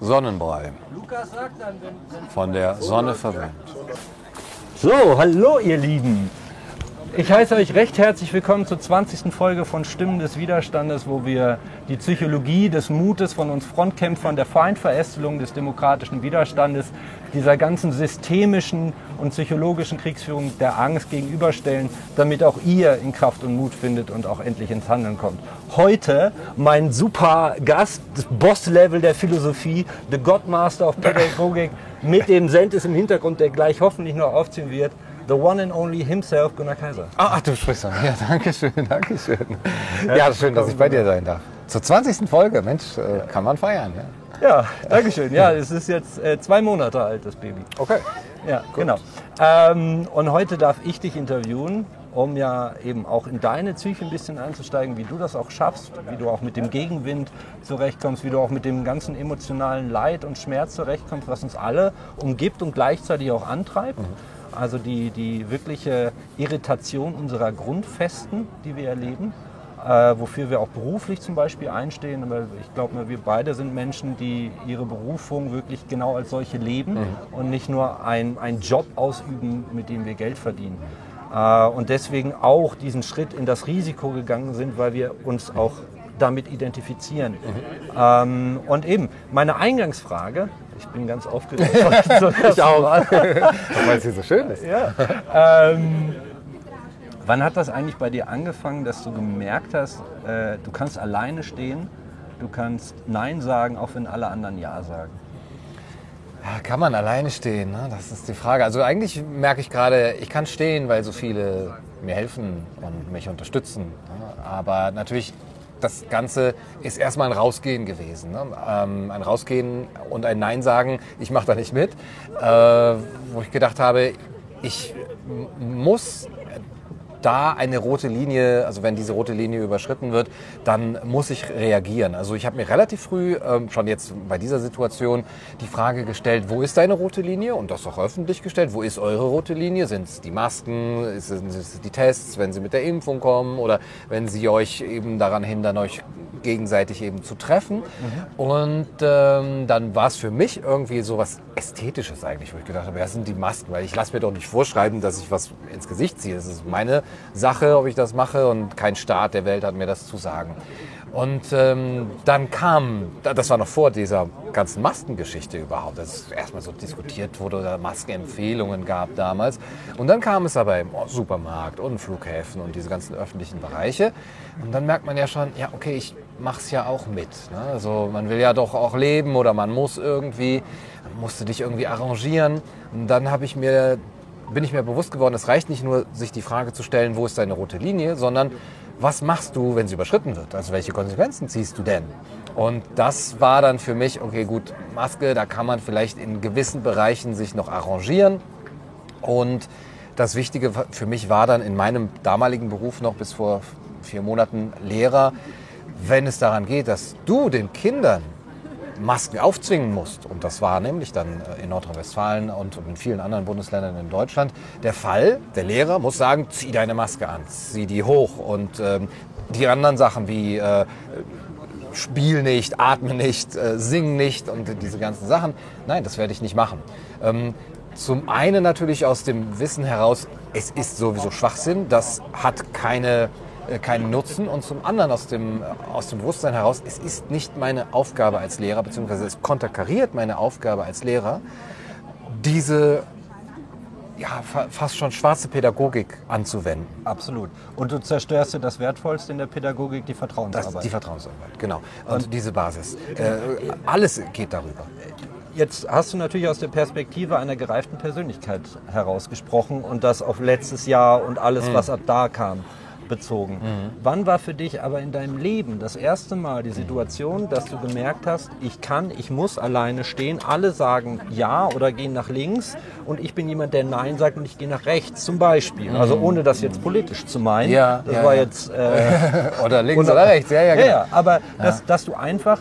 Sonnenbrei. Von der Sonne verwöhnt. So, hallo ihr Lieben. Ich heiße euch recht herzlich willkommen zur 20. Folge von Stimmen des Widerstandes, wo wir die Psychologie des Mutes von uns Frontkämpfern, der Feindverästelung des demokratischen Widerstandes, dieser ganzen systemischen und psychologischen Kriegsführung der Angst gegenüberstellen, damit auch ihr in Kraft und Mut findet und auch endlich ins Handeln kommt. Heute mein super Gast, das Boss-Level der Philosophie, the Godmaster of Pädagogik, mit dem Sentis im Hintergrund, der gleich hoffentlich noch aufziehen wird, the one and only himself, Gunnar Kaiser. Ah, ach, du sprichst an. Ja, danke schön, danke schön. Ja, schön, dass ich bei dir sein darf. Zur 20. Folge, Mensch, äh, kann man feiern. Ja, Ja, danke schön. Ja, es ist jetzt äh, zwei Monate alt, das Baby. okay. Ja, genau. Ähm, und heute darf ich dich interviewen, um ja eben auch in deine Psyche ein bisschen einzusteigen, wie du das auch schaffst, wie du auch mit dem Gegenwind zurechtkommst, wie du auch mit dem ganzen emotionalen Leid und Schmerz zurechtkommst, was uns alle umgibt und gleichzeitig auch antreibt. Also die, die wirkliche Irritation unserer Grundfesten, die wir erleben äh, wofür wir auch beruflich zum Beispiel einstehen. Aber ich glaube, wir beide sind Menschen, die ihre Berufung wirklich genau als solche leben und nicht nur ein, einen Job ausüben, mit dem wir Geld verdienen. Äh, und deswegen auch diesen Schritt in das Risiko gegangen sind, weil wir uns auch damit identifizieren. Ähm, und eben, meine Eingangsfrage, ich bin ganz aufgeregt. ich auch. Weil es hier so schön ist. Ja. Ähm, wann hat das eigentlich bei dir angefangen, dass du gemerkt hast, äh, du kannst alleine stehen, du kannst Nein sagen, auch wenn alle anderen Ja sagen? Ja, kann man alleine stehen? Ne? Das ist die Frage. Also eigentlich merke ich gerade, ich kann stehen, weil so viele mir helfen und mich unterstützen. Ne? Aber natürlich, das Ganze ist erstmal ein Rausgehen gewesen. Ne? Ähm, ein Rausgehen und ein Nein sagen, ich mache da nicht mit. Äh, wo ich gedacht habe, ich muss da eine rote Linie, also wenn diese rote Linie überschritten wird, dann muss ich reagieren. Also ich habe mir relativ früh, ähm, schon jetzt bei dieser Situation, die Frage gestellt, wo ist deine rote Linie? Und das auch öffentlich gestellt. Wo ist eure rote Linie? Sind es die Masken? Sind es die Tests, wenn sie mit der Impfung kommen? Oder wenn sie euch eben daran hindern, euch gegenseitig eben zu treffen? Und ähm, dann war es für mich irgendwie so was Ästhetisches eigentlich, wo ich gedacht habe, ja, das sind die Masken, weil ich lasse mir doch nicht vorschreiben, dass ich was ins Gesicht ziehe. Das ist meine Sache, ob ich das mache und kein Staat der Welt hat mir das zu sagen. Und ähm, dann kam, das war noch vor dieser ganzen Maskengeschichte überhaupt, dass es erstmal so diskutiert wurde oder Maskenempfehlungen gab damals. Und dann kam es aber im Supermarkt und Flughäfen und diese ganzen öffentlichen Bereiche. Und dann merkt man ja schon, ja okay, ich mache es ja auch mit. Ne? Also man will ja doch auch leben oder man muss irgendwie, musste dich irgendwie arrangieren. Und dann habe ich mir bin ich mir bewusst geworden, es reicht nicht nur, sich die Frage zu stellen, wo ist deine rote Linie, sondern was machst du, wenn sie überschritten wird? Also welche Konsequenzen ziehst du denn? Und das war dann für mich, okay, gut, Maske, da kann man vielleicht in gewissen Bereichen sich noch arrangieren. Und das Wichtige für mich war dann in meinem damaligen Beruf noch bis vor vier Monaten Lehrer, wenn es daran geht, dass du den Kindern Masken aufzwingen musst. Und das war nämlich dann äh, in Nordrhein-Westfalen und in vielen anderen Bundesländern in Deutschland der Fall. Der Lehrer muss sagen, zieh deine Maske an, zieh die hoch. Und ähm, die anderen Sachen wie äh, Spiel nicht, atme nicht, äh, sing nicht und diese ganzen Sachen, nein, das werde ich nicht machen. Ähm, zum einen natürlich aus dem Wissen heraus, es ist sowieso Schwachsinn, das hat keine äh, keinen Nutzen und zum anderen aus dem, aus dem Bewusstsein heraus, es ist nicht meine Aufgabe als Lehrer, beziehungsweise es konterkariert meine Aufgabe als Lehrer, diese ja, fa- fast schon schwarze Pädagogik anzuwenden. Absolut. Und du zerstörst dir das Wertvollste in der Pädagogik, die Das Vertrauensarbeit. ist die Vertrauensarbeit, genau. Und, diese Basis. Äh, alles geht darüber. Jetzt hast du natürlich aus der Perspektive einer gereiften Persönlichkeit herausgesprochen und das auf letztes Jahr und alles, was ab da kam, bezogen. Wann war für dich aber in deinem Leben das erste Mal die Situation, dass du gemerkt hast, ich kann, ich muss alleine stehen, alle sagen ja oder gehen nach links und ich bin jemand, der nein sagt und ich gehe nach rechts zum Beispiel. Also ohne das jetzt politisch zu meinen. Ja, das ja, war ja. jetzt... Äh, Oder links Und- oder rechts, ja, ja, ja, genau. ja, aber Dass, dass du einfach,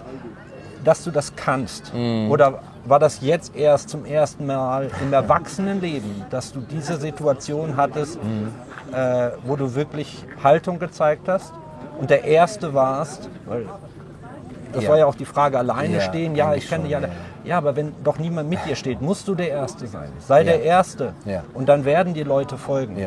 dass du das kannst. Oder war das jetzt erst zum ersten Mal im Erwachsenenleben, dass du diese Situation hattest, äh, wo du wirklich Haltung gezeigt hast und der Erste warst, weil Das Ja. war ja auch die Frage, alleine Ja, stehen. Ja, ich kann schon, nicht alle. ja. Ja, aber wenn doch niemand mit dir steht, musst du der Erste sein. Sei der Erste. Und dann werden die Leute folgen.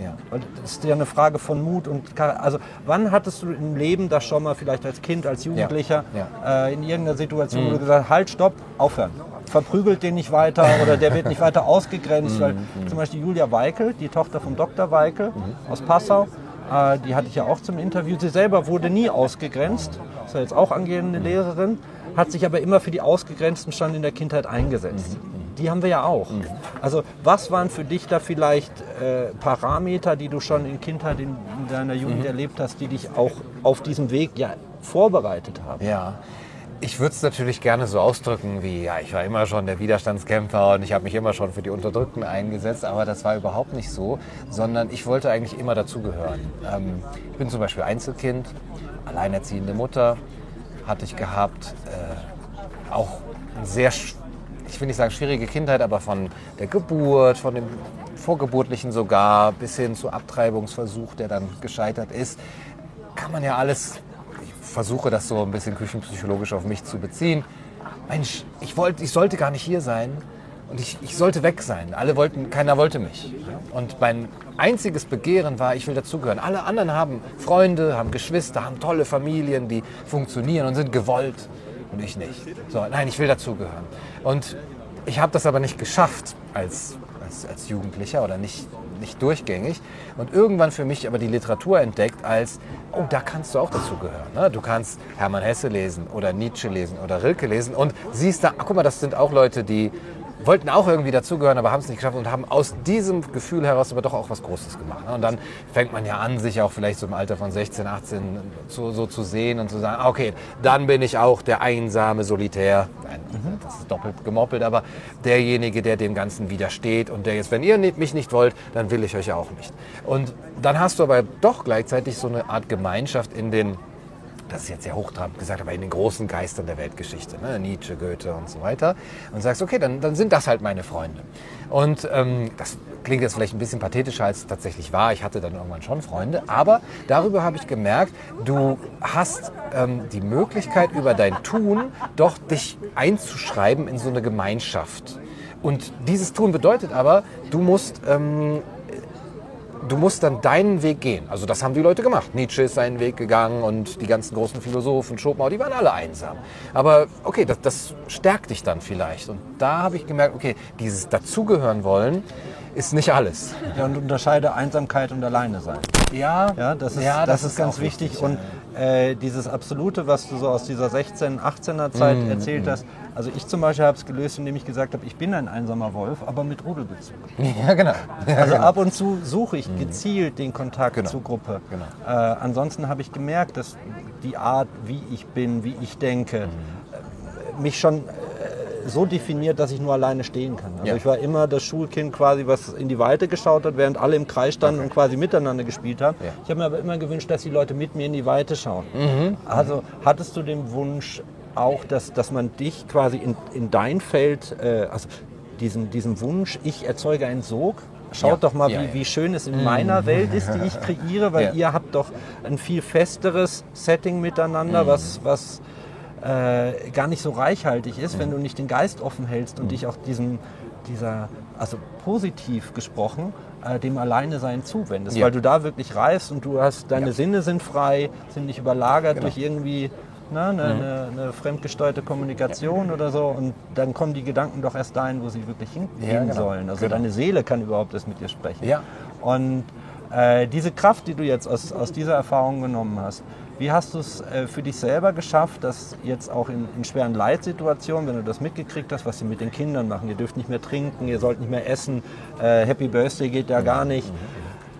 Ja, ja. Und das ist ja eine Frage von Mut und also wann hattest du im Leben das schon mal vielleicht als Kind, als Jugendlicher Ja. Äh, in irgendeiner Situation, wo du gesagt hast, halt, stopp, aufhören. Verprügelt den nicht weiter oder der wird nicht weiter ausgegrenzt. Weil zum Beispiel Julia Weikel, die Tochter vom Dr. Weikel aus Passau, äh, die hatte ich ja auch zum Interview. Sie selber wurde nie ausgegrenzt, ist ja jetzt auch angehende Lehrerin, hat sich aber immer für die Ausgegrenzten schon in der Kindheit eingesetzt. Die haben wir ja auch. Also was waren für dich da vielleicht äh, Parameter, die du schon in Kindheit, in, in deiner Jugend erlebt hast, die dich auch auf diesem Weg ja vorbereitet haben? Ja. Ich würde es natürlich gerne so ausdrücken wie, ja, ich war immer schon der Widerstandskämpfer und ich habe mich immer schon für die Unterdrückten eingesetzt, aber das war überhaupt nicht so, sondern ich wollte eigentlich immer dazugehören. Ähm, ich bin zum Beispiel Einzelkind, alleinerziehende Mutter hatte ich gehabt, äh, auch eine sehr, ich will nicht sagen schwierige Kindheit, aber von der Geburt, von dem Vorgeburtlichen sogar, bis hin zu Abtreibungsversuch, der dann gescheitert ist, kann man ja alles, ich versuche das so ein bisschen küchenpsychologisch auf mich zu beziehen. Mensch, ich, wollte, ich sollte gar nicht hier sein und ich, ich sollte weg sein. Alle wollten, keiner wollte mich. Und mein einziges Begehren war, ich will dazugehören. Alle anderen haben Freunde, haben Geschwister, haben tolle Familien, die funktionieren und sind gewollt. Und ich nicht. So, nein, ich will dazugehören. Und ich habe das aber nicht geschafft als, als, als Jugendlicher oder nicht, nicht durchgängig. Und irgendwann für mich aber die Literatur entdeckt als, oh, da kannst du auch dazugehören. Ne? Du kannst Hermann Hesse lesen oder Nietzsche lesen oder Rilke lesen und siehst da, ach, guck mal, das sind auch Leute, die wollten auch irgendwie dazugehören, aber haben es nicht geschafft und haben aus diesem Gefühl heraus aber doch auch was Großes gemacht. ne? Und dann fängt man ja an, sich auch vielleicht so im Alter von 16, 18 so, so zu sehen und zu sagen, ah, okay, dann bin ich auch der einsame Solitär. Nein, das ist doppelt gemoppelt, aber derjenige, der dem Ganzen widersteht und der jetzt, wenn ihr mich nicht wollt, dann will ich euch auch nicht. Und dann hast du aber doch gleichzeitig so eine Art Gemeinschaft in den das ist jetzt sehr hochtrabend gesagt, aber in den großen Geistern der Weltgeschichte, ne? Nietzsche, Goethe und so weiter. Und sagst, okay, dann, dann sind das halt meine Freunde. Und ähm, das klingt jetzt vielleicht ein bisschen pathetischer, als es tatsächlich war. Ich hatte dann irgendwann schon Freunde. Aber darüber habe ich gemerkt, du hast ähm, die Möglichkeit, über dein Tun doch dich einzuschreiben in so eine Gemeinschaft. Und dieses Tun bedeutet aber, du musst ähm, du musst dann deinen Weg gehen. Also das haben die Leute gemacht. Nietzsche ist seinen Weg gegangen und die ganzen großen Philosophen, Schopenhauer, die waren alle einsam. Aber okay, das, das stärkt dich dann vielleicht. Und da habe ich gemerkt, okay, dieses dazugehören wollen ist nicht alles. Ja, und unterscheide Einsamkeit und Alleine sein. Ja, Ja, das ist, Ja, das das ist ganz wichtig. wichtig, Und äh, dieses Absolute, was du so aus dieser 16-, 18er Zeit Mhm, erzählt hast, also ich zum Beispiel habe es gelöst, indem ich gesagt habe, ich bin ein einsamer Wolf, aber mit Rudelbezug. ja genau. Ja, Also genau. ab und zu suche ich gezielt den Kontakt Genau. zur Gruppe. Genau. Äh, ansonsten habe ich gemerkt, dass die Art, wie ich bin, wie ich denke, Mhm. äh, mich schon äh, so definiert, dass ich nur alleine stehen kann. Also Ja. ich war immer das Schulkind quasi, was in die Weite geschaut hat, während alle im Kreis standen und quasi miteinander gespielt haben. Ja. Ich habe mir aber immer gewünscht, dass die Leute mit mir in die Weite schauen. Mhm. Also hattest du den Wunsch auch, dass, dass man dich quasi in, in dein Feld, äh, also diesen, diesen Wunsch, ich erzeuge einen Sog, Schaut Ja. doch mal, Ja, wie, ja. wie schön es in meiner Welt ist, die ich kreiere, weil ihr habt doch ein viel festeres Setting miteinander, was, was äh, gar nicht so reichhaltig ist, wenn du nicht den Geist offen hältst und dich auch diesem, dieser, also positiv gesprochen, äh, dem Alleinesein zuwendest, Ja. weil du da wirklich reifst und du hast, deine Ja. Sinne sind frei, sind nicht überlagert Genau. durch irgendwie ne, eine, eine, eine fremdgesteuerte Kommunikation oder so und dann kommen die Gedanken doch erst dahin, wo sie wirklich hingehen Ja, genau. sollen. Also Genau. deine Seele kann überhaupt erst mit dir sprechen. Ja. Und äh, diese Kraft, die du jetzt aus, aus dieser Erfahrung genommen hast, wie hast du es äh, für dich selber geschafft, dass jetzt auch in, in schweren Leitsituationen, wenn du das mitgekriegt hast, was sie mit den Kindern machen, ihr dürft nicht mehr trinken, ihr sollt nicht mehr essen, äh, Happy Birthday geht ja gar nicht.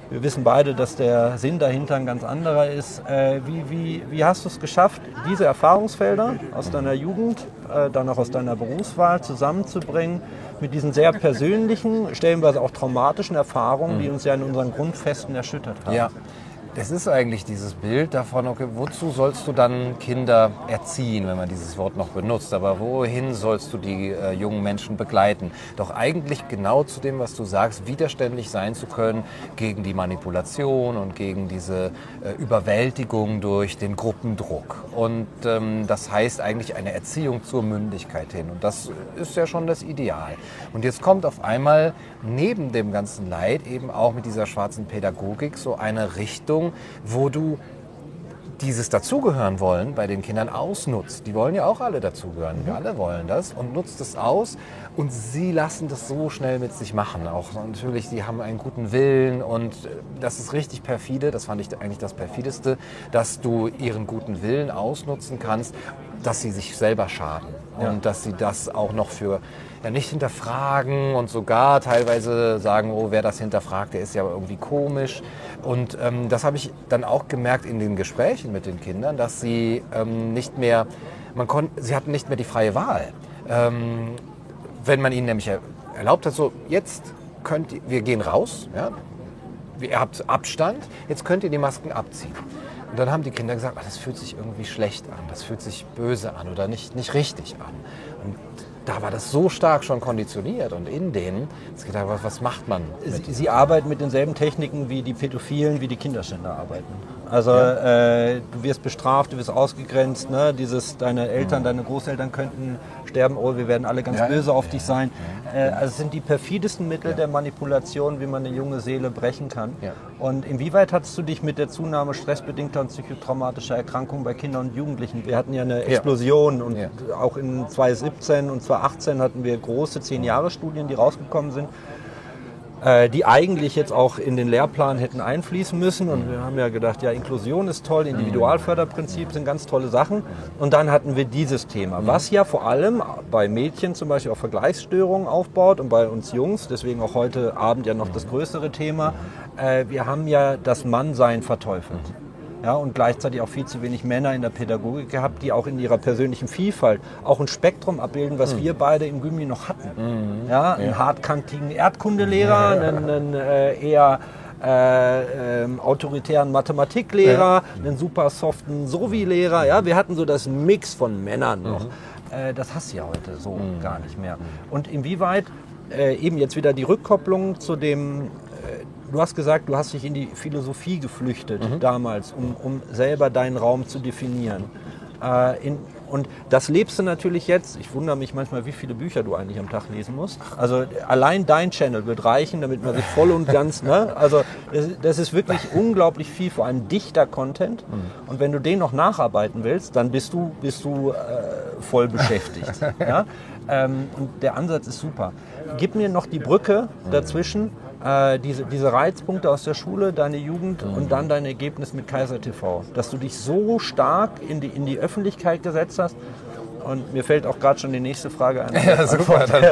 Wir wissen beide, dass der Sinn dahinter ein ganz anderer ist. Äh, wie, wie, wie hast du es geschafft, diese Erfahrungsfelder aus deiner Jugend, äh, dann auch aus deiner Berufswahl zusammenzubringen mit diesen sehr persönlichen, stellenweise auch traumatischen Erfahrungen, die uns ja in unseren Grundfesten erschüttert haben? Ja, es ist eigentlich dieses Bild davon, okay, wozu sollst du dann Kinder erziehen, wenn man dieses Wort noch benutzt, aber wohin sollst du die äh, jungen Menschen begleiten? Doch eigentlich genau zu dem, was du sagst, widerständig sein zu können gegen die Manipulation und gegen diese äh, Überwältigung durch den Gruppendruck. Und ähm, das heißt eigentlich eine Erziehung zur Mündigkeit hin. Und das ist ja schon das Ideal. Und jetzt kommt auf einmal neben dem ganzen Leid eben auch mit dieser schwarzen Pädagogik so eine Richtung, Richtung, wo du dieses Dazugehören wollen bei den Kindern ausnutzt. Die wollen ja auch alle dazugehören. Wir alle wollen das und nutzt es aus. Und sie lassen das so schnell mit sich machen. Auch natürlich, sie haben einen guten Willen und das ist richtig perfide. Das fand ich eigentlich das perfideste, dass du ihren guten Willen ausnutzen kannst, dass sie sich selber schaden. Ja. Und dass sie das auch noch für ja nicht hinterfragen und sogar teilweise sagen, oh, wer das hinterfragt, der ist ja irgendwie komisch. Und ähm, das habe ich dann auch gemerkt in den Gesprächen mit den Kindern, dass sie ähm, nicht mehr, man konnte, sie hatten nicht mehr die freie Wahl. Ähm, wenn man ihnen nämlich erlaubt hat, so jetzt könnt ihr, wir gehen raus, ja, ihr habt Abstand, jetzt könnt ihr die Masken abziehen. Und dann haben die Kinder gesagt, ah, das fühlt sich irgendwie schlecht an, das fühlt sich böse an oder nicht, nicht richtig an. Und da war das so stark schon konditioniert und in denen, jetzt gedacht, was, was macht man? Sie, Sie, arbeiten mit denselben Techniken wie die Pädophilen, wie die Kinderschänder arbeiten. Also ja. äh, du wirst bestraft, du wirst ausgegrenzt, ne? dieses, deine Eltern, mhm. deine Großeltern könnten sterben, oh, wir werden alle ganz ja. böse auf dich sein. Äh, also es sind die perfidesten Mittel der Manipulation, wie man eine junge Seele brechen kann. Und inwieweit hast du dich mit der Zunahme stressbedingter und psychotraumatischer Erkrankungen bei Kindern und Jugendlichen? Wir hatten ja eine Explosion und auch in 2017 und 2018 hatten wir große Zehn-Jahre-Studien, die rausgekommen sind die eigentlich jetzt auch in den Lehrplan hätten einfließen müssen. Und wir haben ja gedacht, ja, Inklusion ist toll, Individualförderprinzip sind ganz tolle Sachen. Und dann hatten wir dieses Thema, was ja vor allem bei Mädchen zum Beispiel auf Vergleichsstörungen aufbaut und bei uns Jungs, deswegen auch heute Abend ja noch das größere Thema. Äh, wir haben ja das Mannsein verteufelt ja, und gleichzeitig auch viel zu wenig Männer in der Pädagogik gehabt, die auch in ihrer persönlichen Vielfalt auch ein Spektrum abbilden, was mhm. wir beide im Gymnasium noch hatten. Mhm. Ja, einen ja. hartkantigen Erdkundelehrer, ja. einen, einen äh, eher äh, ähm, autoritären Mathematiklehrer, ja. einen super soften Sovi-Lehrer. Ja, wir hatten so das Mix von Männern noch. Mhm. Äh, das hast du ja heute so mhm. gar nicht mehr. Und inwieweit äh, eben jetzt wieder die Rückkopplung zu dem Du hast gesagt, du hast dich in die Philosophie geflüchtet mhm. damals, um, um selber deinen Raum zu definieren. Äh, in, und das lebst du natürlich jetzt. Ich wundere mich manchmal, wie viele Bücher du eigentlich am Tag lesen musst. Also allein dein Channel wird reichen, damit man sich voll und ganz, ne? Also das, das ist wirklich unglaublich viel, vor allem dichter Content. Mhm. Und wenn du den noch nacharbeiten willst, dann bist du, bist du äh, voll beschäftigt. ja? Ähm, und der Ansatz ist super. Gib mir noch die Brücke dazwischen äh, diese, diese Reizpunkte aus der Schule, deine Jugend mhm. und dann dein Ergebnis mit Kaiser TV. Dass du dich so stark in die, in die Öffentlichkeit gesetzt hast. Und mir fällt auch gerade schon die nächste Frage ein. Ja, super. Dann,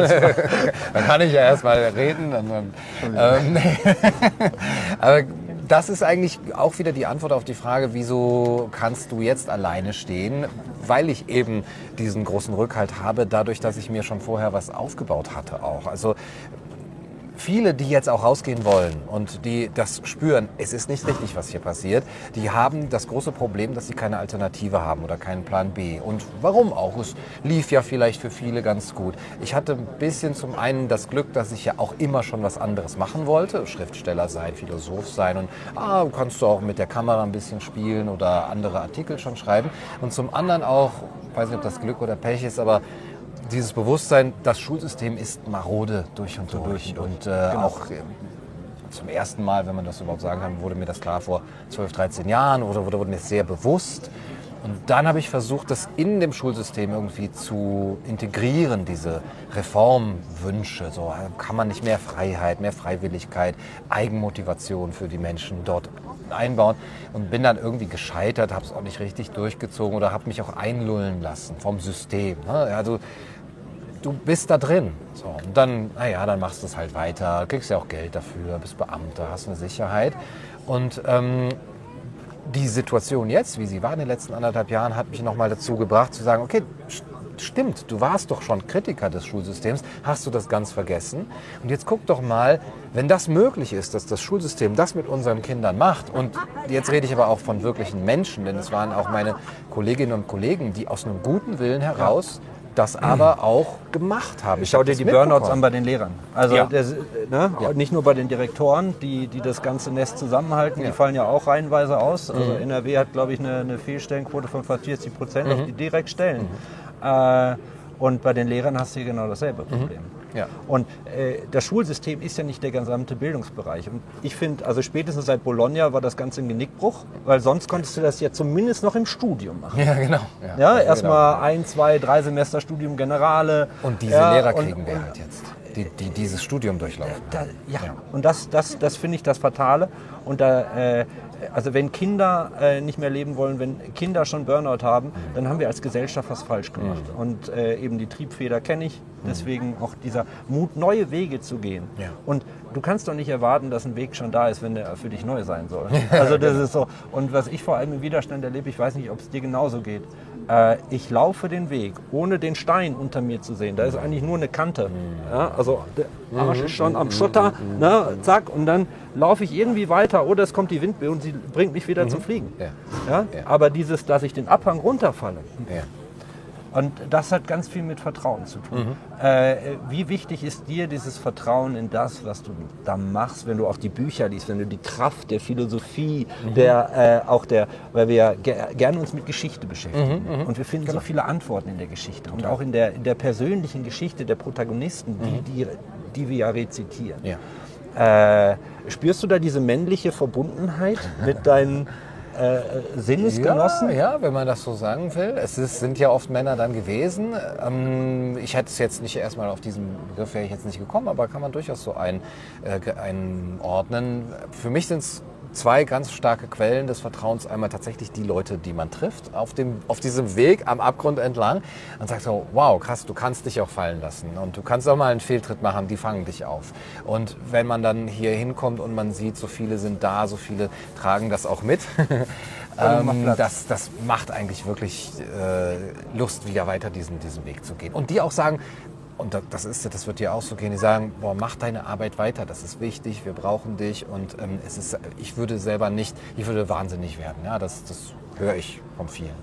dann, kann ich ja erstmal reden. Dann, ähm, aber das ist eigentlich auch wieder die Antwort auf die Frage, wieso kannst du jetzt alleine stehen? Weil ich eben diesen großen Rückhalt habe, dadurch, dass ich mir schon vorher was aufgebaut hatte auch. Also viele, die jetzt auch rausgehen wollen und die das spüren, es ist nicht richtig, was hier passiert, die haben das große Problem, dass sie keine Alternative haben oder keinen Plan B. Und warum auch? Es lief ja vielleicht für viele ganz gut. Ich hatte ein bisschen zum einen das Glück, dass ich ja auch immer schon was anderes machen wollte, Schriftsteller sein, Philosoph sein und ah, kannst du auch mit der Kamera ein bisschen spielen oder andere Artikel schon schreiben. Und zum anderen auch, weiß nicht, ob das Glück oder Pech ist, aber dieses Bewusstsein, das Schulsystem ist marode durch und durch. durch. Und äh, genau. auch äh, zum ersten Mal, wenn man das überhaupt sagen kann, wurde mir das klar vor 12, 13 Jahren oder wurde mir sehr bewusst. Und dann habe ich versucht, das in dem Schulsystem irgendwie zu integrieren, diese Reformwünsche. So kann man nicht mehr Freiheit, mehr Freiwilligkeit, Eigenmotivation für die Menschen dort einbauen. Und bin dann irgendwie gescheitert, habe es auch nicht richtig durchgezogen oder habe mich auch einlullen lassen vom System. Ne? Also du bist da drin. So, und dann, naja, dann machst du es halt weiter, kriegst ja auch Geld dafür, bist Beamter, hast eine Sicherheit. Und ähm, die Situation jetzt, wie sie war in den letzten anderthalb Jahren, hat mich nochmal dazu gebracht zu sagen, okay, stimmt, du warst doch schon Kritiker des Schulsystems, hast du das ganz vergessen? Und jetzt guck doch mal, wenn das möglich ist, dass das Schulsystem das mit unseren Kindern macht, und jetzt rede ich aber auch von wirklichen Menschen, denn es waren auch meine Kolleginnen und Kollegen, die aus einem guten Willen heraus das aber auch gemacht haben. Schau dir die Burnouts an bei den Lehrern. Also Ja. das, ne? nicht nur bei den Direktoren, die, die das ganze Nest zusammenhalten, die fallen ja auch reihenweise aus. Also Mhm. NRW hat, glaube ich, eine, eine Fehlstellenquote von fast 40 Prozent Mhm. auf die Direktstellen. Äh, und bei den Lehrern hast du hier genau dasselbe Problem. Ja. Und äh, das Schulsystem ist ja nicht der gesamte Bildungsbereich. Und ich finde, also spätestens seit Bologna war das Ganze ein Genickbruch, weil sonst konntest du das ja zumindest noch im Studium machen. Ja, genau. Ja, genau. erstmal ein, zwei, drei Semester Studium Generale. Und diese ja, Lehrer und- kriegen wir und halt jetzt, die, die dieses Studium durchlaufen. Da, ja. und das, das, das finde ich das Fatale. Und da, äh, also wenn Kinder äh, nicht mehr leben wollen, wenn Kinder schon Burnout haben, dann haben wir als Gesellschaft was falsch gemacht. Und äh, eben die Triebfeder kenne ich. Deswegen auch dieser Mut, neue Wege zu gehen. Ja. Und du kannst doch nicht erwarten, dass ein Weg schon da ist, wenn der für dich neu sein soll. Also das ist so. Und was ich vor allem im Widerstand erlebe, ich weiß nicht, ob es dir genauso geht. Äh, ich laufe den Weg, ohne den Stein unter mir zu sehen. Da ist eigentlich nur eine Kante. Ja, also der Arsch ist schon am Schotter, ne, zack, und dann laufe ich irgendwie weiter oder es kommt die Windböe und sie bringt mich wieder zum Fliegen. Ja. Ja? Aber dieses, dass ich den Abhang runterfalle. Und das hat ganz viel mit Vertrauen zu tun. Mhm. Äh, wie wichtig ist dir dieses Vertrauen in das, was du da machst, wenn du auch die Bücher liest, wenn du die Kraft der Philosophie, Mhm. der äh, auch der, weil wir ja ger gerne uns mit Geschichte beschäftigen Mhm, und wir finden Genau. so viele Antworten in der Geschichte und auch in der, in der persönlichen Geschichte der Protagonisten, die, die, die wir ja rezitieren. Ja. Äh, spürst du da diese männliche Verbundenheit mit deinen äh, Sinnesgenossen? Ja, ja, wenn man das so sagen will. Es ist, sind ja oft Männer dann gewesen. Ähm, ich hätte es jetzt nicht erstmal auf diesen Begriff wäre ich jetzt nicht gekommen, aber kann man durchaus so ein, äh, einordnen. Für mich sind es zwei ganz starke Quellen des Vertrauens. Einmal tatsächlich die Leute, die man trifft auf, dem, auf diesem Weg am Abgrund entlang und sagt so, wow, krass, du kannst dich auch fallen lassen und du kannst auch mal einen Fehltritt machen, die fangen dich auf. Und wenn man dann hier hinkommt und man sieht, so viele sind da, so viele tragen das auch mit, ähm, das, das macht eigentlich wirklich äh, Lust, wieder weiter diesen, diesen Weg zu gehen. Und die auch sagen, und da- das ist, das wird dir auch so gehen, die sagen, boah, mach deine Arbeit weiter, das ist wichtig, wir brauchen dich und ähm, es ist, ich würde selber nicht, ich würde wahnsinnig werden. Ja, das, das höre ich von vielen.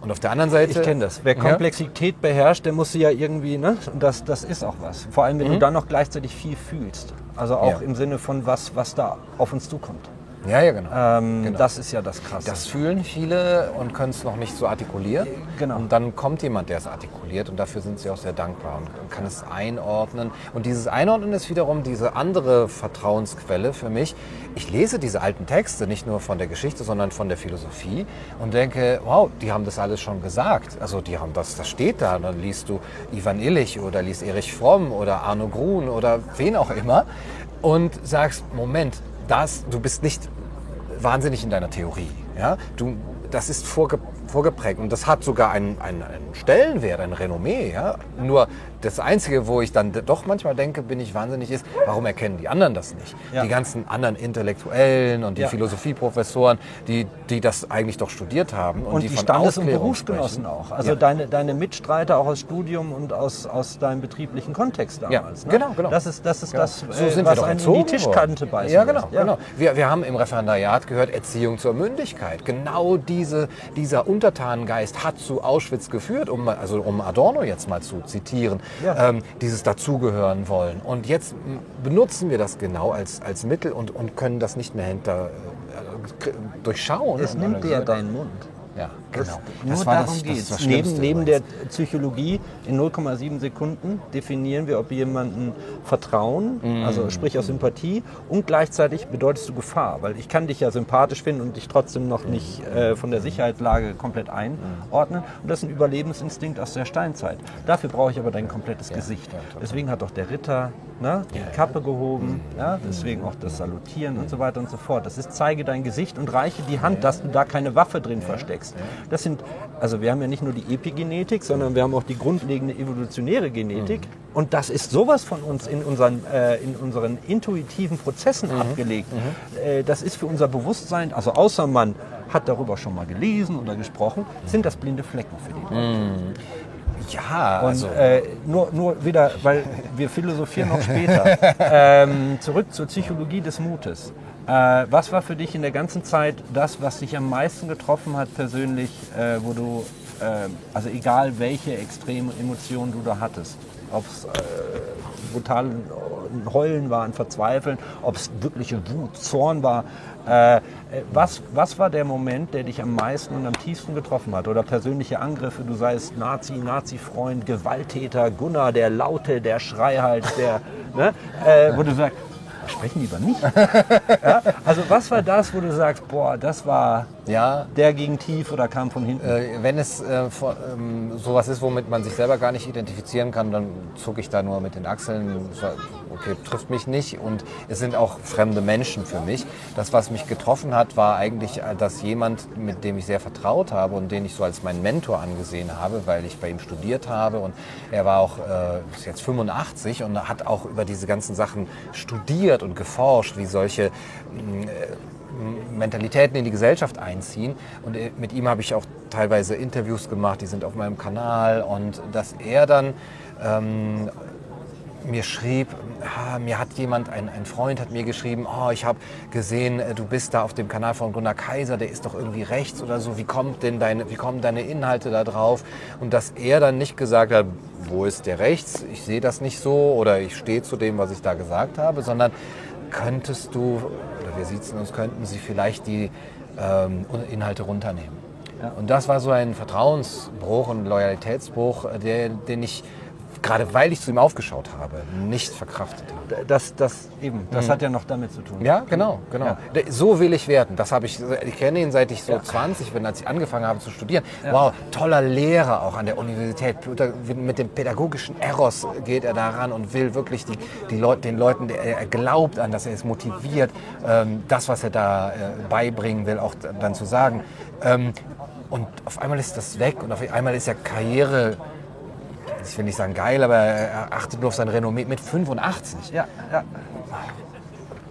Und auf der anderen Seite, Ich kenne das. Wer Ja. Komplexität beherrscht, der muss sie ja irgendwie, ne? Und das, das ist auch was. Vor allem, wenn du dann noch gleichzeitig viel fühlst. Also auch Mhm. Ja. im Sinne von was, was da auf uns zukommt. Ja, ja, genau. Ähm, Genau. Das ist ja das Krasse. Das fühlen viele und können es noch nicht so artikulieren. Genau. Und dann kommt jemand, der es artikuliert und dafür sind sie auch sehr dankbar und kann es einordnen. Und dieses Einordnen ist wiederum diese andere Vertrauensquelle für mich. Ich lese diese alten Texte nicht nur von der Geschichte, sondern von der Philosophie und denke, wow, die haben das alles schon gesagt. Also die haben das, das steht da. Dann liest du Ivan Illich oder liest Erich Fromm oder Arno Grun oder wen auch immer und sagst, Moment, das, du bist nicht wahnsinnig in deiner Theorie. Ja? Du, das ist vorge, vorgeprägt und das hat sogar einen, einen, einen Stellenwert, ein Renommee. Ja? Nur das Einzige, wo ich dann doch manchmal denke, bin ich wahnsinnig, ist, warum erkennen die anderen das nicht? Ja. Die ganzen anderen Intellektuellen und die Ja. Philosophieprofessoren, die, die das eigentlich doch studiert haben und, und die, von Standes- und Berufsgenossen sprechen. auch. Also deine, deine Mitstreiter auch aus Studium und aus, aus deinem betrieblichen Kontext damals. ne? genau, genau. Das ist das, ist Genau. das so äh, sind was wir doch einen in die Tischkante worden. beißen Ja, genau, genau. Wir, wir haben im Referendariat gehört, Erziehung zur Mündigkeit. Genau diese, dieser Untertanengeist hat zu Auschwitz geführt, um, also um Adorno jetzt mal zu zitieren, Ja. ähm, dieses Dazugehören wollen. Und jetzt benutzen wir das genau als, als Mittel und, und können das nicht mehr hinter, äh, durchschauen. Es nimmt dir ja deinen Mund. Ja, Das, genau. nur war darum das, geht das, es. das Neben, neben der. Psychologie in 0,7 Sekunden definieren wir, ob jemanden Vertrauen, Mhm. also sprich aus Sympathie, und gleichzeitig bedeutest du Gefahr, weil ich kann dich ja sympathisch finden und dich trotzdem noch nicht äh, von der Sicherheitslage komplett einordnen. Und das ist ein Überlebensinstinkt aus der Steinzeit. Dafür brauche ich aber dein komplettes Gesicht. Deswegen hat auch der Ritter ne, die Kappe gehoben, ja, deswegen auch das Salutieren und so weiter und so fort. Das ist, zeige dein Gesicht und reiche die Hand, dass du da keine Waffe drin versteckst. Das sind, also wir haben ja nicht nur die Epigenetik, sondern wir haben auch die grundlegende evolutionäre Genetik. Und das ist sowas von uns in unseren, äh, in unseren intuitiven Prozessen abgelegt. Äh, das ist für unser Bewusstsein, also außer man hat darüber schon mal gelesen oder gesprochen, sind das blinde Flecken für die Leute. Ja, Und also äh, nur, nur wieder, weil wir philosophieren noch später. ähm, zurück zur Psychologie des Mutes. Äh, was war für dich in der ganzen Zeit das, was dich am meisten getroffen hat persönlich, äh, wo du, äh, also egal welche extreme Emotionen du da hattest, ob es brutal ein Heulen war, ein Verzweifeln, ob es wirkliche Wut, Zorn war. Äh, was, was war der Moment, der dich am meisten und am tiefsten getroffen hat? Oder persönliche Angriffe, du seist Nazi, Nazi-Freund, Gewalttäter, Gunnar, der Laute, der Schreihals, der, ne? äh, wo du sagst, sprechen die über mich? ja? Also was war das, wo du sagst, boah, das war ja, der ging tief oder kam von hinten? Äh, wenn es äh, vor, ähm, sowas ist, womit man sich selber gar nicht identifizieren kann, dann zucke ich da nur mit den Achseln. Okay, trifft mich nicht und es sind auch fremde Menschen für mich. Das, was mich getroffen hat, war eigentlich, äh, dass jemand, mit dem ich sehr vertraut habe und den ich so als meinen Mentor angesehen habe, weil ich bei ihm studiert habe und er war auch äh, jetzt 85 und hat auch über diese ganzen Sachen studiert und geforscht, wie solche mh, Mentalitäten in die Gesellschaft einziehen. Und äh, mit ihm habe ich auch teilweise Interviews gemacht, die sind auf meinem Kanal. Und dass er dann ähm, mir schrieb, ah, mir hat jemand, ein, ein Freund hat mir geschrieben, oh, ich habe gesehen, äh, du bist da auf dem Kanal von Gunnar Kaiser, der ist doch irgendwie rechts oder so, wie, kommt denn deine, wie kommen deine Inhalte da drauf? Und dass er dann nicht gesagt hat, wo ist der rechts, ich sehe das nicht so oder ich stehe zu dem, was ich da gesagt habe, sondern könntest du, oder wir sitzen uns, könnten sie vielleicht die ähm, Inhalte runternehmen. Ja. Und das war so ein Vertrauensbruch und Loyalitätsbruch, der, den ich, gerade weil ich zu ihm aufgeschaut habe, nicht verkraftet habe. Das, das eben, das hat ja noch damit zu tun. Ja, genau, genau. Ja. So will ich werden. Das habe ich, ich kenne ihn seit ich so Ja. 20 bin, als ich angefangen habe zu studieren. Wow, toller Lehrer auch an der Universität. Mit dem pädagogischen Eros geht er daran und will wirklich die, die Leute, den Leuten, er glaubt an, dass er es motiviert, ähm, das, was er da äh, beibringen will, auch dann zu sagen. Ähm, und auf einmal ist das weg und auf einmal ist ja Karriere, ich will nicht sagen geil, aber er achtet nur auf sein Renommee mit 85. Ja, ja.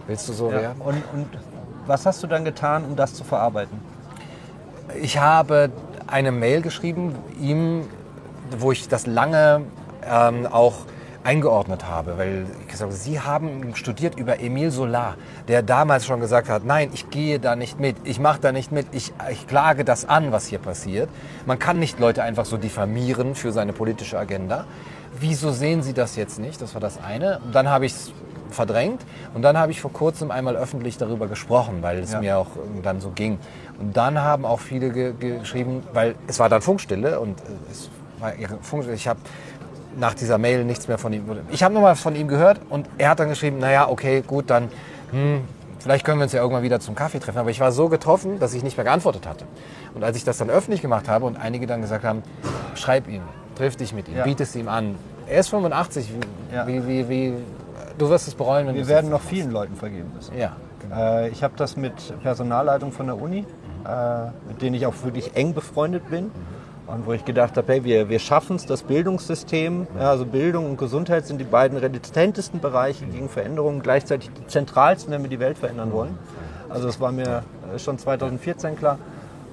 Willst du so ja. werden? Und, und was hast du dann getan, um das zu verarbeiten? Ich habe eine Mail geschrieben, ihm, wo ich das lange ähm, auch eingeordnet habe, weil ich gesagt habe, Sie haben studiert über Emile Solar, der damals schon gesagt hat, nein, ich gehe da nicht mit, ich mache da nicht mit, ich, ich klage das an, was hier passiert. Man kann nicht Leute einfach so diffamieren für seine politische Agenda. Wieso sehen Sie das jetzt nicht? Das war das eine. Und dann habe ich es verdrängt und dann habe ich vor kurzem einmal öffentlich darüber gesprochen, weil es Ja. mir auch dann so ging. Und dann haben auch viele ge geschrieben, weil es war dann Funkstille und äh, es war ihre Funkstille. Ich habe nach dieser Mail nichts mehr von ihm. Ich habe nochmal von ihm gehört und er hat dann geschrieben, naja, okay, gut, dann hm, vielleicht können wir uns ja irgendwann wieder zum Kaffee treffen. Aber ich war so getroffen, dass ich nicht mehr geantwortet hatte. Und als ich das dann öffentlich gemacht habe und einige dann gesagt haben, schreib ihm, triff dich mit ihm, Ja. biet es ihm an. Er ist 85, wie, Ja. wie, wie, wie, du wirst es bereuen, wenn du Wir es werden noch vielen Leuten vergeben müssen. Ja, genau. Äh, ich habe das mit Personalleitung von der Uni, äh, mit denen ich auch wirklich eng befreundet bin. Und wo ich gedacht habe, hey, wir, wir schaffen es, das Bildungssystem, ja, also Bildung und Gesundheit sind die beiden resistentesten Bereiche gegen Veränderungen, gleichzeitig die zentralsten, wenn wir die Welt verändern wollen. Also das war mir äh, schon 2014 klar.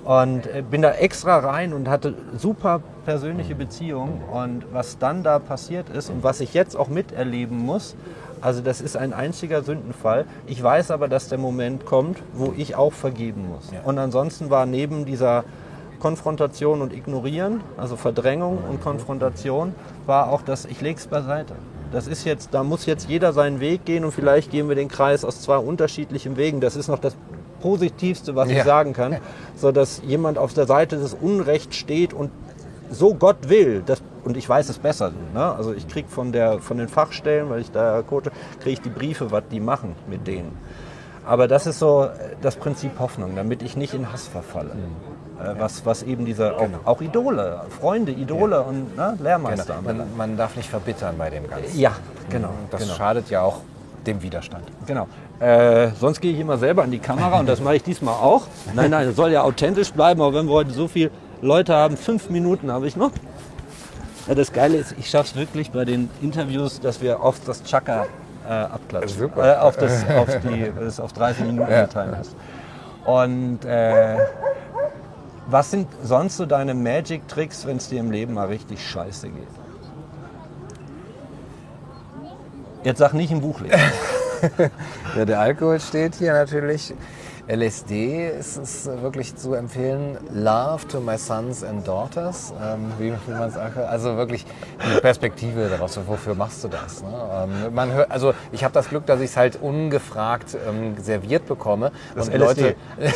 Und äh, bin da extra rein und hatte super persönliche Beziehungen. Und was dann da passiert ist und was ich jetzt auch miterleben muss, also das ist ein einziger Sündenfall. Ich weiß aber, dass der Moment kommt, wo ich auch vergeben muss. Ja. Und ansonsten war neben dieser Konfrontation und Ignorieren, also Verdrängung und Konfrontation, war auch das, ich leg's beiseite. Das ist jetzt, da muss jetzt jeder seinen Weg gehen und vielleicht gehen wir den Kreis aus zwei unterschiedlichen Wegen. Das ist noch das Positivste, was ich Ja. sagen kann, so dass jemand auf der Seite des Unrechts steht und so Gott will, das, und ich weiß es besser. Ne? Also ich kriege von, der, von den Fachstellen, weil ich da coache, kriege ich die Briefe, was die machen mit denen. Aber das ist so das Prinzip Hoffnung, damit ich nicht in Hass verfalle. Äh, was, was eben diese, auch, auch Idole, Freunde, Idole und ne, Lehrmeister. Genau. Man, man darf nicht verbittern bei dem Ganzen. Ja, genau. Das genau. schadet ja auch dem Widerstand. Genau. Äh, sonst gehe ich immer selber an die Kamera und das mache ich diesmal auch. Nein, nein, es soll ja authentisch bleiben, aber wenn wir heute so viele Leute haben, fünf Minuten habe ich noch. Ja, das Geile ist, ich schaffe es wirklich bei den Interviews, dass wir oft das Chaka äh, abklatschen. Super. Äh, auf, das, auf, die, das auf 30 Minuten Ja. getimt ist. Und äh, Was sind sonst so deine Magic-Tricks, wenn es dir im Leben mal richtig scheiße geht? Jetzt sag nicht im Buch lesen. ja, der Alkohol steht hier natürlich. LSD ist es wirklich zu empfehlen. Love to my sons and daughters, ähm, wie, wie man sagt. Also wirklich die Perspektive daraus. Wofür machst du das? Ne? Ähm, man hört, also ich habe das Glück, dass ich es halt ungefragt ähm, serviert bekomme Das und LSD. Leute.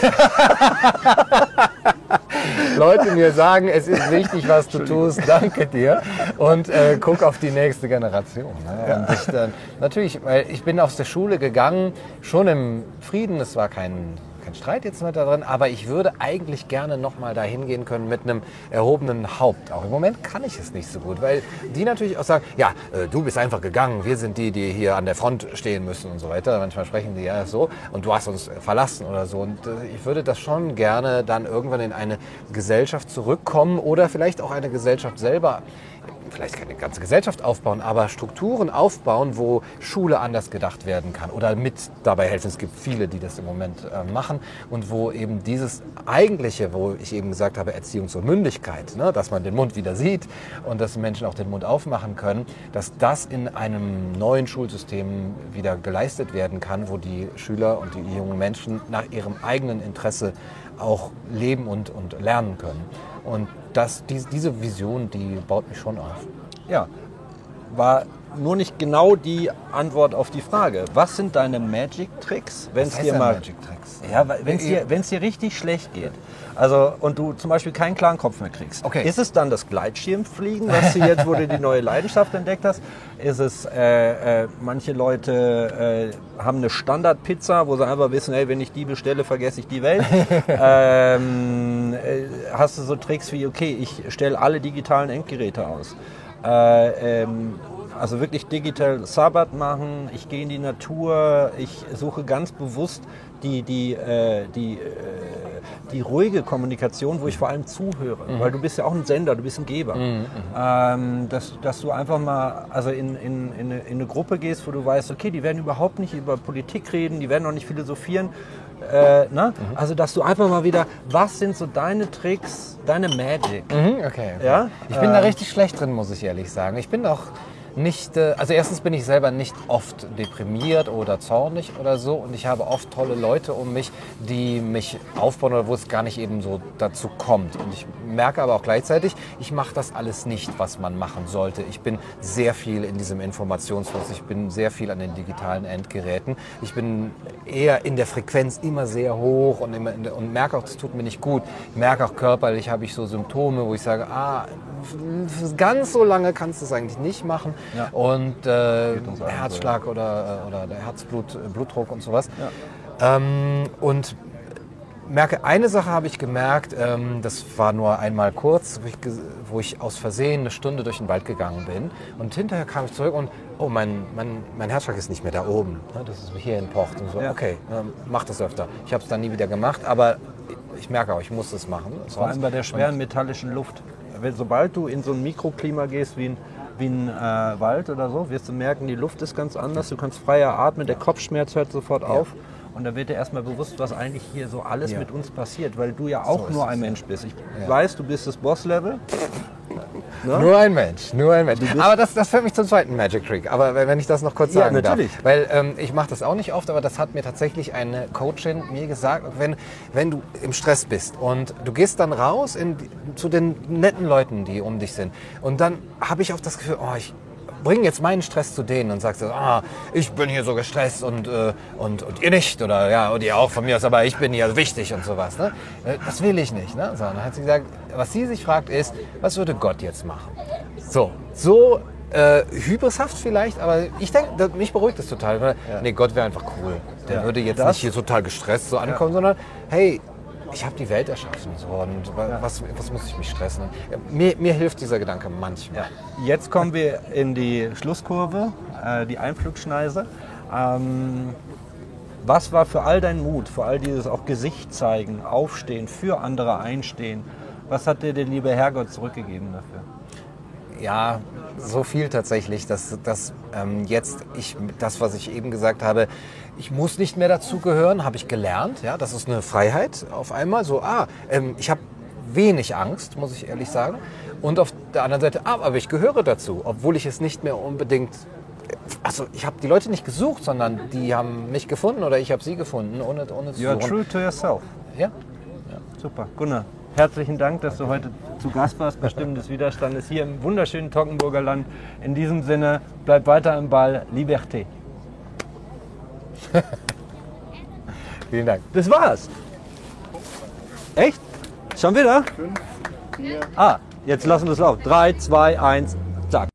Leute mir sagen, es ist wichtig, was du tust, danke dir. Und äh, guck auf die nächste Generation. Ne? Und ich dann, natürlich, weil ich bin aus der Schule gegangen, schon im Frieden, es war kein, kein Streit jetzt da drin, aber ich würde eigentlich gerne nochmal da hingehen können mit einem erhobenen Haupt. Auch im Moment kann ich es nicht so gut, weil die natürlich auch sagen, ja, äh, du bist einfach gegangen, wir sind die, die hier an der Front stehen müssen und so weiter. Manchmal sprechen die ja so und du hast uns verlassen oder so. Und äh, ich würde das schon gerne dann irgendwann in eine Gesellschaft zurückkommen oder vielleicht auch eine Gesellschaft selber vielleicht keine ganze Gesellschaft aufbauen, aber Strukturen aufbauen, wo Schule anders gedacht werden kann oder mit dabei helfen. Es gibt viele, die das im Moment äh, machen und wo eben dieses eigentliche, wo ich eben gesagt habe, Erziehung zur Mündigkeit, ne, dass man den Mund wieder sieht und dass Menschen auch den Mund aufmachen können, dass das in einem neuen Schulsystem wieder geleistet werden kann, wo die Schüler und die jungen Menschen nach ihrem eigenen Interesse auch leben und, und lernen können. Und das, diese, diese Vision, die baut mich schon auf. Ja, war nur nicht genau die Antwort auf die Frage. Was sind deine Magic-Tricks, wenn es dir mal Magic Tricks? ja, wenn es dir, wenn's dir richtig schlecht geht, also und du zum Beispiel keinen klaren Kopf mehr kriegst, Okay. ist es dann das Gleitschirmfliegen, was du jetzt, wo du die neue Leidenschaft entdeckt hast? Ist es, äh, äh, manche Leute äh, haben eine Standardpizza, wo sie einfach wissen, hey, wenn ich die bestelle, vergesse ich die Welt. ähm, äh, hast du so Tricks wie, okay, ich stelle alle digitalen Endgeräte aus. Äh, ähm, also wirklich digital Sabbat machen, ich gehe in die Natur, ich suche ganz bewusst die, die, äh, die, äh, die ruhige Kommunikation, wo ich vor allem zuhöre. Weil du bist ja auch ein Sender, du bist ein Geber. Ähm, dass, dass du einfach mal also in, in, in, eine, in eine Gruppe gehst, wo du weißt, okay, die werden überhaupt nicht über Politik reden, die werden auch nicht philosophieren. Äh, ne? Also dass du einfach mal wieder, was sind so deine Tricks, deine Magic? Mhm, okay. okay. Ja? Ich bin da Ähm. richtig schlecht drin, muss ich ehrlich sagen. Ich bin auch nicht, äh, also erstens bin ich selber nicht oft deprimiert oder zornig oder so und ich habe oft tolle Leute um mich, die mich aufbauen oder wo es gar nicht eben so dazu kommt. Und ich merke aber auch gleichzeitig, ich mache das alles nicht, was man machen sollte. Ich bin sehr viel in diesem Informationsfluss, ich bin sehr viel an den digitalen Endgeräten. Ich bin eher in der Frequenz immer sehr hoch und, immer der, und merke auch, das tut mir nicht gut. Ich merke auch körperlich, habe ich so Symptome, wo ich sage, ah, ganz so lange kannst du es eigentlich nicht machen. Ja. Und äh, allen so, Herzschlag oder, äh, oder der Herzblut, äh, Blutdruck und sowas. Ähm, und merke, eine Sache habe ich gemerkt, ähm, das war nur einmal kurz, wo ich, wo ich aus Versehen eine Stunde durch den Wald gegangen bin. Und hinterher kam ich zurück und, oh, mein, mein, mein Herzschlag ist nicht mehr da oben. Ne, Das ist hier in Pocht. Und so, Ja. okay, ähm, mach das öfter. Ich habe es dann nie wieder gemacht, aber ich merke auch, ich muss es machen. Vor allem bei der schweren metallischen Luft. Wenn, sobald du in so ein Mikroklima gehst wie ein, wie ein äh, Wald oder so, wirst du merken, die Luft ist ganz anders, du kannst freier atmen, der Kopfschmerz hört sofort auf. Und da wird dir erstmal bewusst, was eigentlich hier so alles Ja. mit uns passiert, weil du ja auch ist nur ein ja. Mensch bist. Ich Ja. weiß, du bist das Boss-Level. Ne? Nur ein Mensch, nur ein Mensch. Aber das, das führt mich zum zweiten Magic Trick. Aber wenn ich das noch kurz Ja, sagen natürlich. darf. Weil ähm, ich mache das auch nicht oft, aber das hat mir tatsächlich eine Coachin mir gesagt, wenn, wenn du im Stress bist und du gehst dann raus in, zu den netten Leuten, die um dich sind. Und dann habe ich auch das Gefühl, oh, ich bringe jetzt meinen Stress zu denen und sagst, ah, ich bin hier so gestresst und, äh, und, und ihr nicht. Oder ja, und ihr auch von mir aus, aber ich bin hier wichtig und sowas. Ne? Äh, Das will ich nicht. Ne? So, dann hat sie gesagt, was sie sich fragt ist, was würde Gott jetzt machen? So, so äh, hybrishaft vielleicht, aber ich denke, mich beruhigt das total. Weil, Nee, Gott wäre einfach cool. Der Ja. würde jetzt Das- nicht hier total gestresst so ankommen, sondern hey, ich habe die Welt erschaffen so, und wa- was, was muss ich mich stressen? Ja, Mir, mir hilft dieser Gedanke manchmal. Jetzt kommen wir in die Schlusskurve, äh, die Einflugschneise. Ähm, was war für all dein Mut, für all dieses auch Gesicht zeigen, aufstehen, für andere einstehen? Was hat dir der liebe Herrgott zurückgegeben dafür? Ja, so viel tatsächlich, dass, dass ähm, jetzt ich das, was ich eben gesagt habe, ich muss nicht mehr dazugehören, habe ich gelernt. Ja, das ist eine Freiheit auf einmal. So, ah, ähm, ich habe wenig Angst, muss ich ehrlich sagen. Und auf der anderen Seite, ah, aber ich gehöre dazu, obwohl ich es nicht mehr unbedingt. Also ich habe die Leute nicht gesucht, sondern die haben mich gefunden oder ich habe sie gefunden, ohne, ohne zu You are suchen. true to yourself. Ja. Super. Gunnar, herzlichen Dank, dass du heute zu Gast warst bei Stimmen des Widerstandes hier im wunderschönen Toggenburger Land. In diesem Sinne, bleib weiter im Ball. Liberté. Vielen Dank. Das war's. Echt? Schon wieder? Ah, jetzt lassen wir es laufen. 3, 2, 1.